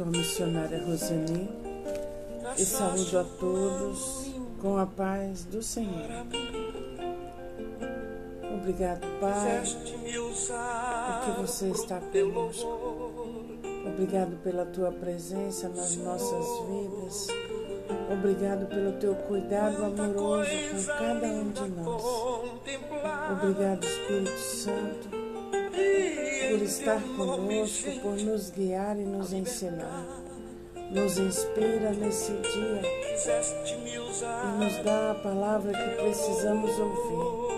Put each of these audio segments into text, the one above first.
sou a missionária Roseni e saúdo a todos com a paz do Senhor. Obrigado, Pai, porque você está conosco. Obrigado pela tua presença nas nossas vidas. Obrigado pelo teu cuidado amoroso com cada um de nós. Obrigado, Espírito Santo por estar conosco, por nos guiar e nos ensinar. Nos inspira nesse dia e nos dá a palavra que precisamos ouvir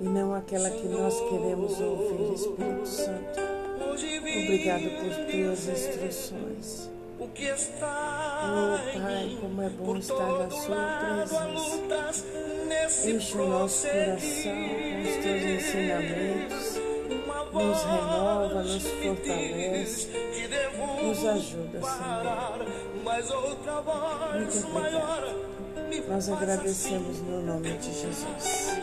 e não aquela que nós queremos ouvir, Espírito Santo. Obrigado por tuas instruções. Oh Pai, como é bom estar na Sua presença. Enche o nosso coração com os teus ensinamentos nos renova, nos fortalece, nos ajuda, Senhor. Muito obrigado. Nós agradecemos no nome de Jesus.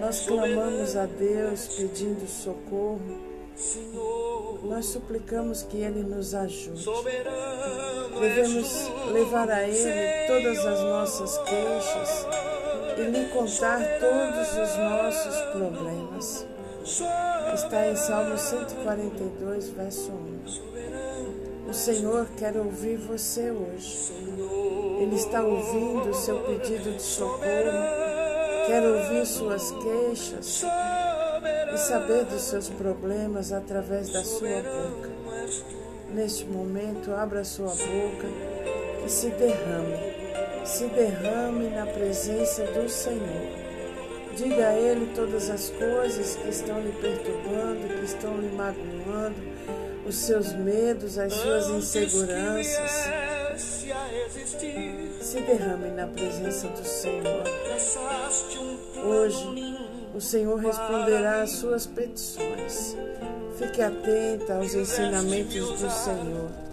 Nós clamamos a Deus pedindo socorro. Nós suplicamos que Ele nos ajude. Devemos levar a Ele todas as nossas queixas e lhe contar todos os nossos problemas. Está em Salmo 142, verso 1. O Senhor quer ouvir você hoje. Ele está ouvindo o seu pedido de socorro, quer ouvir suas queixas e saber dos seus problemas através da sua boca. Neste momento, abra sua boca e se derrame. Se derrame na presença do Senhor. Diga a Ele todas as coisas que estão lhe perturbando, que estão lhe magoando, os seus medos, as suas inseguranças. Se derrame na presença do Senhor. Hoje, o Senhor responderá às suas petições. Fique atenta aos ensinamentos do Senhor.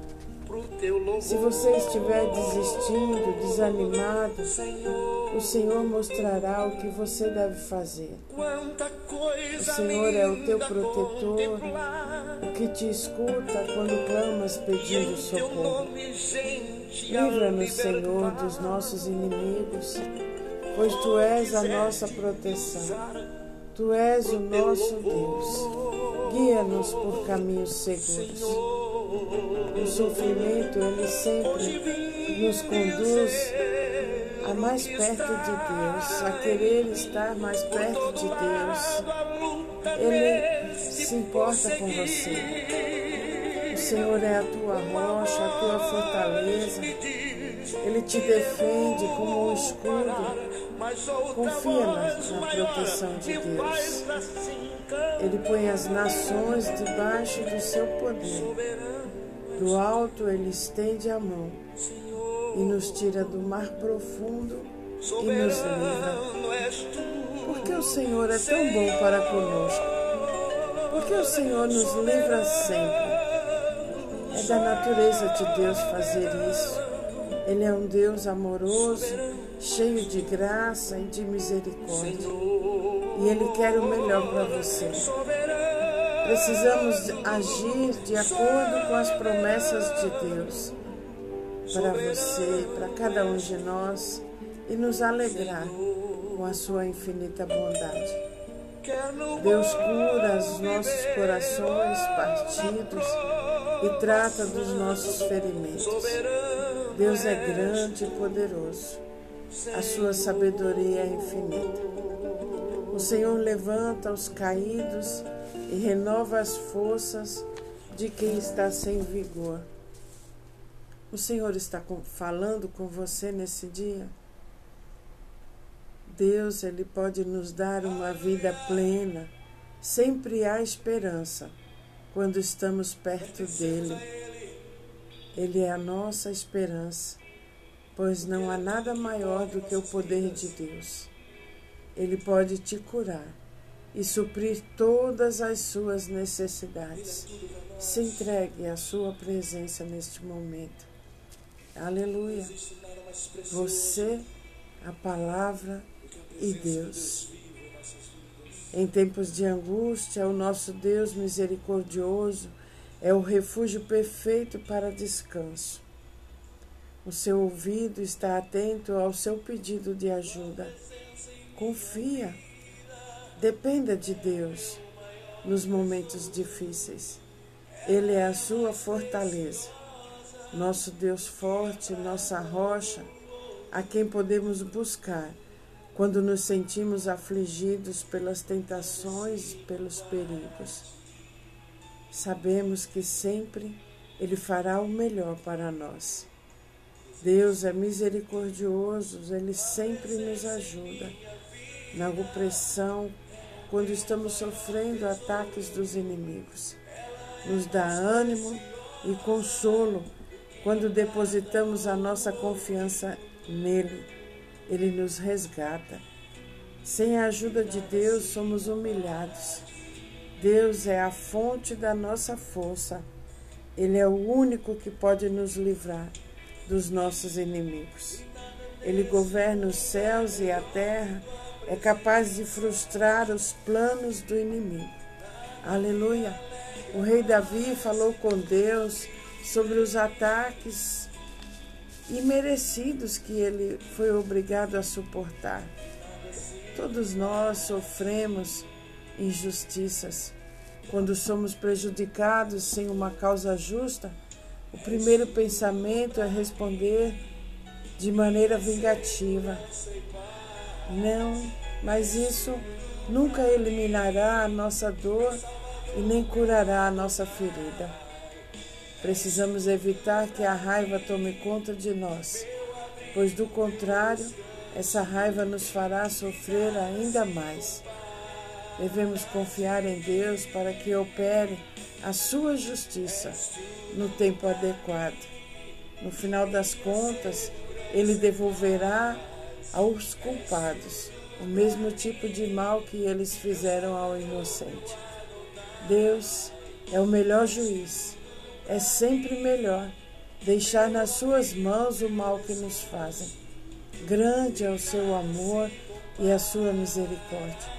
Se você estiver desistindo, desanimado, o Senhor mostrará o que você deve fazer. O Senhor é o teu protetor, o que te escuta quando clamas pedindo socorro. Livra-nos, Senhor, dos nossos inimigos, pois tu és a nossa proteção. Tu és o nosso Deus. Guia-nos por caminhos seguros. O sofrimento, ele sempre nos conduz a mais perto de Deus, a querer estar mais perto de Deus. Ele se importa com você. O Senhor é a tua rocha, a tua fortaleza. Ele te defende como um escudo. Confia na, na proteção de Deus. Ele põe as nações debaixo do seu poder. Do alto ele estende a mão e nos tira do mar profundo e nos livra. Porque o Senhor é tão bom para conosco. Porque o Senhor nos livra sempre. É da natureza de Deus fazer isso. Ele é um Deus amoroso, cheio de graça e de misericórdia. E Ele quer o melhor para você. Precisamos agir de acordo com as promessas de Deus para você, para cada um de nós e nos alegrar com a sua infinita bondade. Deus cura os nossos corações partidos e trata dos nossos ferimentos. Deus é grande e poderoso. A sua sabedoria é infinita. O Senhor levanta os caídos e renova as forças de quem está sem vigor. O Senhor está falando com você nesse dia? Deus, Ele pode nos dar uma vida plena. Sempre há esperança quando estamos perto dEle. Ele é a nossa esperança, pois não há nada maior do que o poder de Deus. Ele pode te curar e suprir todas as suas necessidades. Se entregue à sua presença neste momento. Aleluia. Você, a palavra e Deus. Em tempos de angústia, o nosso Deus misericordioso é o refúgio perfeito para descanso. O seu ouvido está atento ao seu pedido de ajuda. Confia. Dependa de Deus nos momentos difíceis. Ele é a sua fortaleza, nosso Deus forte, nossa rocha, a quem podemos buscar quando nos sentimos afligidos pelas tentações, pelos perigos. Sabemos que sempre Ele fará o melhor para nós. Deus é misericordioso, Ele sempre nos ajuda na opressão, quando estamos sofrendo ataques dos inimigos. Nos dá ânimo e consolo quando depositamos a nossa confiança nele. Ele nos resgata. Sem a ajuda de Deus, somos humilhados. Deus é a fonte da nossa força. Ele é o único que pode nos livrar dos nossos inimigos. Ele governa os céus e a terra é capaz de frustrar os planos do inimigo. Aleluia! O rei Davi falou com Deus sobre os ataques imerecidos que ele foi obrigado a suportar. Todos nós sofremos injustiças. Quando somos prejudicados sem uma causa justa, o primeiro pensamento é responder de maneira vingativa. Não, mas isso nunca eliminará a nossa dor e nem curará a nossa ferida. Precisamos evitar que a raiva tome conta de nós, pois do contrário, essa raiva nos fará sofrer ainda mais. Devemos confiar em Deus para que opere a sua justiça no tempo adequado. No final das contas, Ele devolverá aos culpados o mesmo tipo de mal que eles fizeram ao inocente. Deus é o melhor juiz. É sempre melhor deixar nas suas mãos o mal que nos fazem. Grande é o seu amor e a sua misericórdia.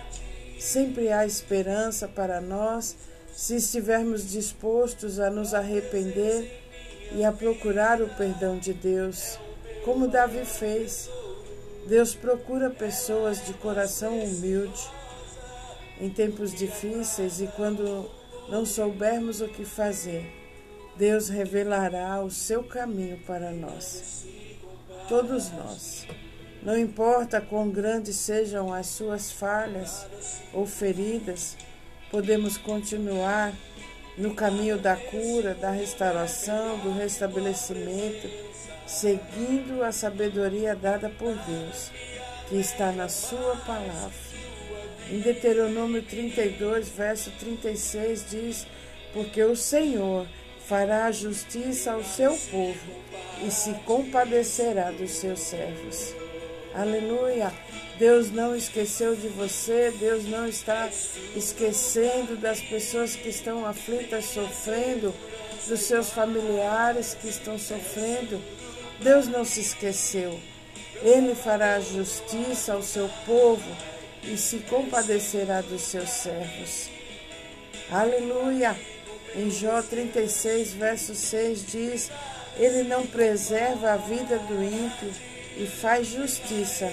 Sempre há esperança para nós se estivermos dispostos a nos arrepender e a procurar o perdão de Deus, como Davi fez. Deus procura pessoas de coração humilde em tempos difíceis e quando não soubermos o que fazer, Deus revelará o seu caminho para nós. Todos nós. Não importa quão grandes sejam as suas falhas ou feridas, podemos continuar no caminho da cura, da restauração, do restabelecimento seguindo a sabedoria dada por Deus, que está na Sua palavra. Em Deuteronômio 32, verso 36, diz: Porque o Senhor fará justiça ao seu povo e se compadecerá dos seus servos. Aleluia! Deus não esqueceu de você, Deus não está esquecendo das pessoas que estão aflitas, sofrendo, dos seus familiares que estão sofrendo. Deus não se esqueceu. Ele fará justiça ao seu povo e se compadecerá dos seus servos. Aleluia! Em Jó 36, verso 6 diz: Ele não preserva a vida do ímpio e faz justiça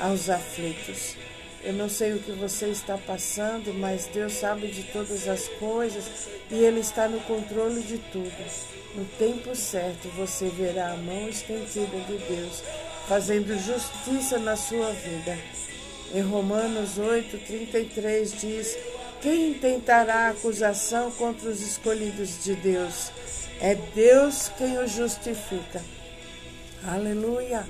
aos aflitos. Eu não sei o que você está passando, mas Deus sabe de todas as coisas e Ele está no controle de tudo. No tempo certo você verá a mão estendida de Deus fazendo justiça na sua vida. Em Romanos 8, 33 diz: Quem intentará acusação contra os escolhidos de Deus? É Deus quem os justifica. Aleluia!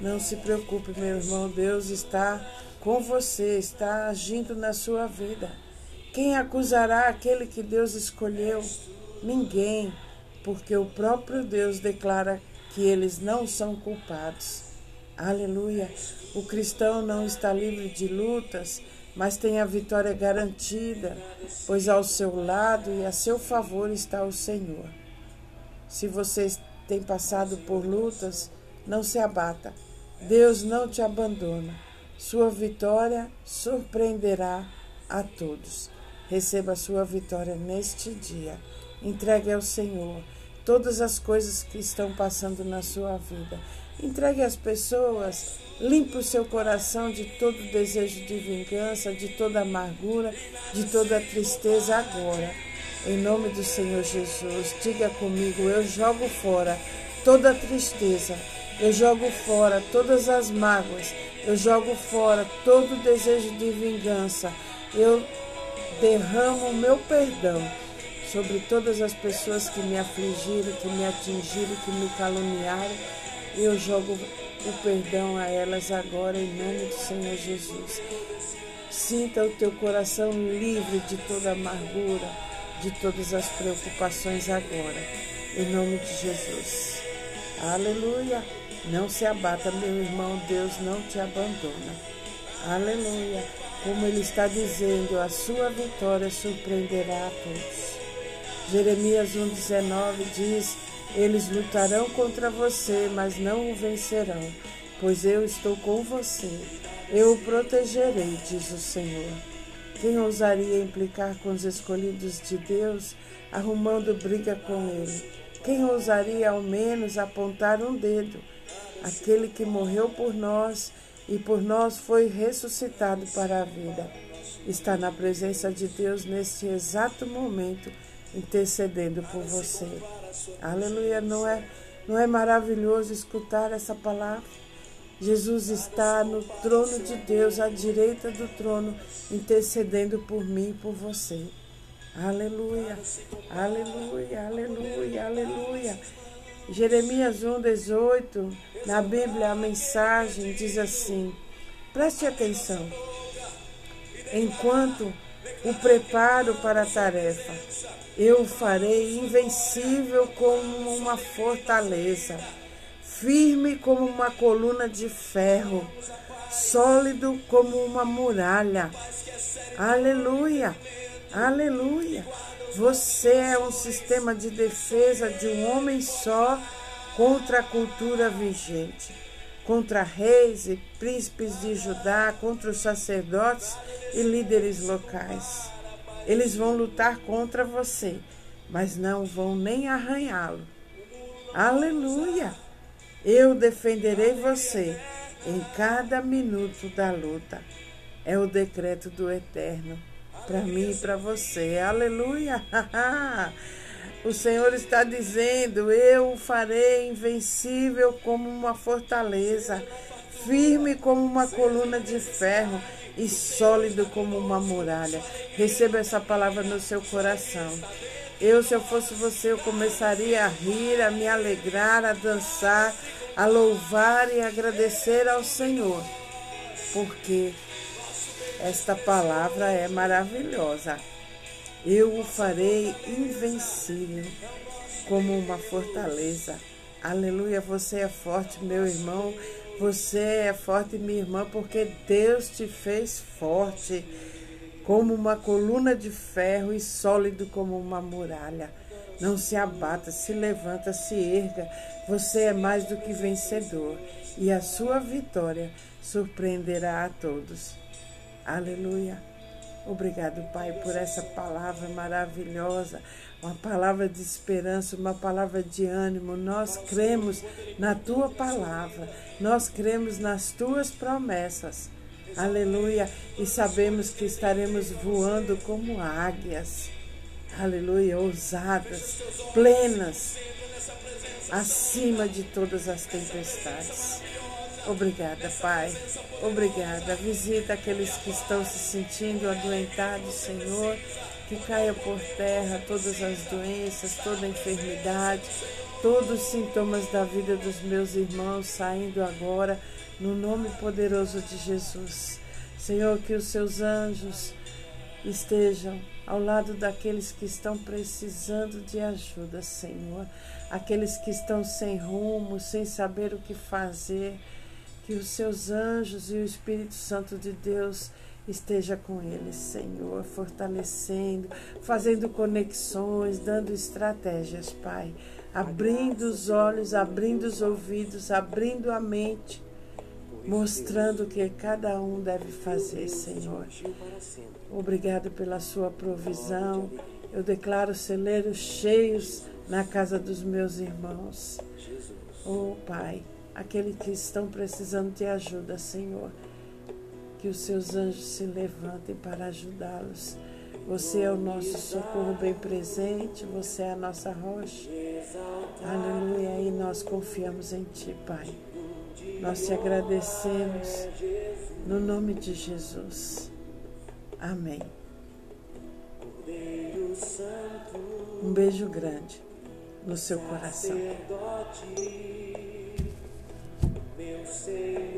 Não se preocupe, meu irmão, Deus está com você, está agindo na sua vida. Quem acusará aquele que Deus escolheu? Ninguém porque o próprio Deus declara que eles não são culpados. Aleluia! O cristão não está livre de lutas, mas tem a vitória garantida, pois ao seu lado e a seu favor está o Senhor. Se você tem passado por lutas, não se abata. Deus não te abandona. Sua vitória surpreenderá a todos. Receba a sua vitória neste dia Entregue ao Senhor todas as coisas que estão passando na sua vida. Entregue às pessoas, limpe o seu coração de todo desejo de vingança, de toda amargura, de toda tristeza agora. Em nome do Senhor Jesus, diga comigo: eu jogo fora toda tristeza, eu jogo fora todas as mágoas, eu jogo fora todo desejo de vingança, eu derramo o meu perdão sobre todas as pessoas que me afligiram, que me atingiram, que me caluniaram. Eu jogo o perdão a elas agora em nome do Senhor Jesus. Sinta o teu coração livre de toda amargura, de todas as preocupações agora, em nome de Jesus. Aleluia. Não se abata, meu irmão, Deus não te abandona. Aleluia. Como ele está dizendo, a sua vitória surpreenderá a todos. Jeremias 1,19 diz: Eles lutarão contra você, mas não o vencerão, pois eu estou com você. Eu o protegerei, diz o Senhor. Quem ousaria implicar com os escolhidos de Deus, arrumando briga com ele? Quem ousaria ao menos apontar um dedo? Aquele que morreu por nós e por nós foi ressuscitado para a vida. Está na presença de Deus neste exato momento intercedendo por você. Aleluia, não é, não é maravilhoso escutar essa palavra? Jesus está no trono de Deus, à direita do trono, intercedendo por mim e por você. Aleluia, aleluia, aleluia, aleluia. Jeremias 1, 18, na Bíblia a mensagem diz assim: preste atenção. Enquanto o preparo para a tarefa, eu farei invencível como uma fortaleza, firme como uma coluna de ferro, sólido como uma muralha. Aleluia, aleluia. Você é um sistema de defesa de um homem só contra a cultura vigente, contra reis e príncipes de Judá, contra os sacerdotes e líderes locais. Eles vão lutar contra você, mas não vão nem arranhá-lo. Aleluia! Eu defenderei você em cada minuto da luta. É o decreto do Eterno para mim e para você. Aleluia! O Senhor está dizendo: Eu o farei invencível como uma fortaleza, firme como uma coluna de ferro e sólido como uma muralha. Receba essa palavra no seu coração. Eu, se eu fosse você, eu começaria a rir, a me alegrar, a dançar, a louvar e agradecer ao Senhor, porque esta palavra é maravilhosa. Eu o farei invencível como uma fortaleza. Aleluia, você é forte, meu irmão. Você é forte, minha irmã, porque Deus te fez forte, como uma coluna de ferro e sólido como uma muralha. Não se abata, se levanta, se erga. Você é mais do que vencedor e a sua vitória surpreenderá a todos. Aleluia. Obrigado, Pai, por essa palavra maravilhosa, uma palavra de esperança, uma palavra de ânimo. Nós cremos na tua palavra, nós cremos nas tuas promessas. Aleluia. E sabemos que estaremos voando como águias. Aleluia. Ousadas, plenas, acima de todas as tempestades. Obrigada, Pai. Obrigada. Visita aqueles que estão se sentindo adoentados, Senhor. Que caia por terra todas as doenças, toda a enfermidade, todos os sintomas da vida dos meus irmãos saindo agora, no nome poderoso de Jesus. Senhor, que os seus anjos estejam ao lado daqueles que estão precisando de ajuda, Senhor. Aqueles que estão sem rumo, sem saber o que fazer que os seus anjos e o Espírito Santo de Deus esteja com eles, Senhor, fortalecendo, fazendo conexões, dando estratégias, Pai, abrindo os olhos, abrindo os ouvidos, abrindo a mente, mostrando o que cada um deve fazer, Senhor. Obrigado pela sua provisão Eu declaro celeiros cheios na casa dos meus irmãos. Oh, Pai, aqueles que estão precisando de ajuda, Senhor, que os seus anjos se levantem para ajudá-los. Você é o nosso socorro bem presente, você é a nossa rocha. Aleluia, e nós confiamos em Ti, Pai. Nós te agradecemos no nome de Jesus. Amém. Um beijo grande no seu coração. Senhor.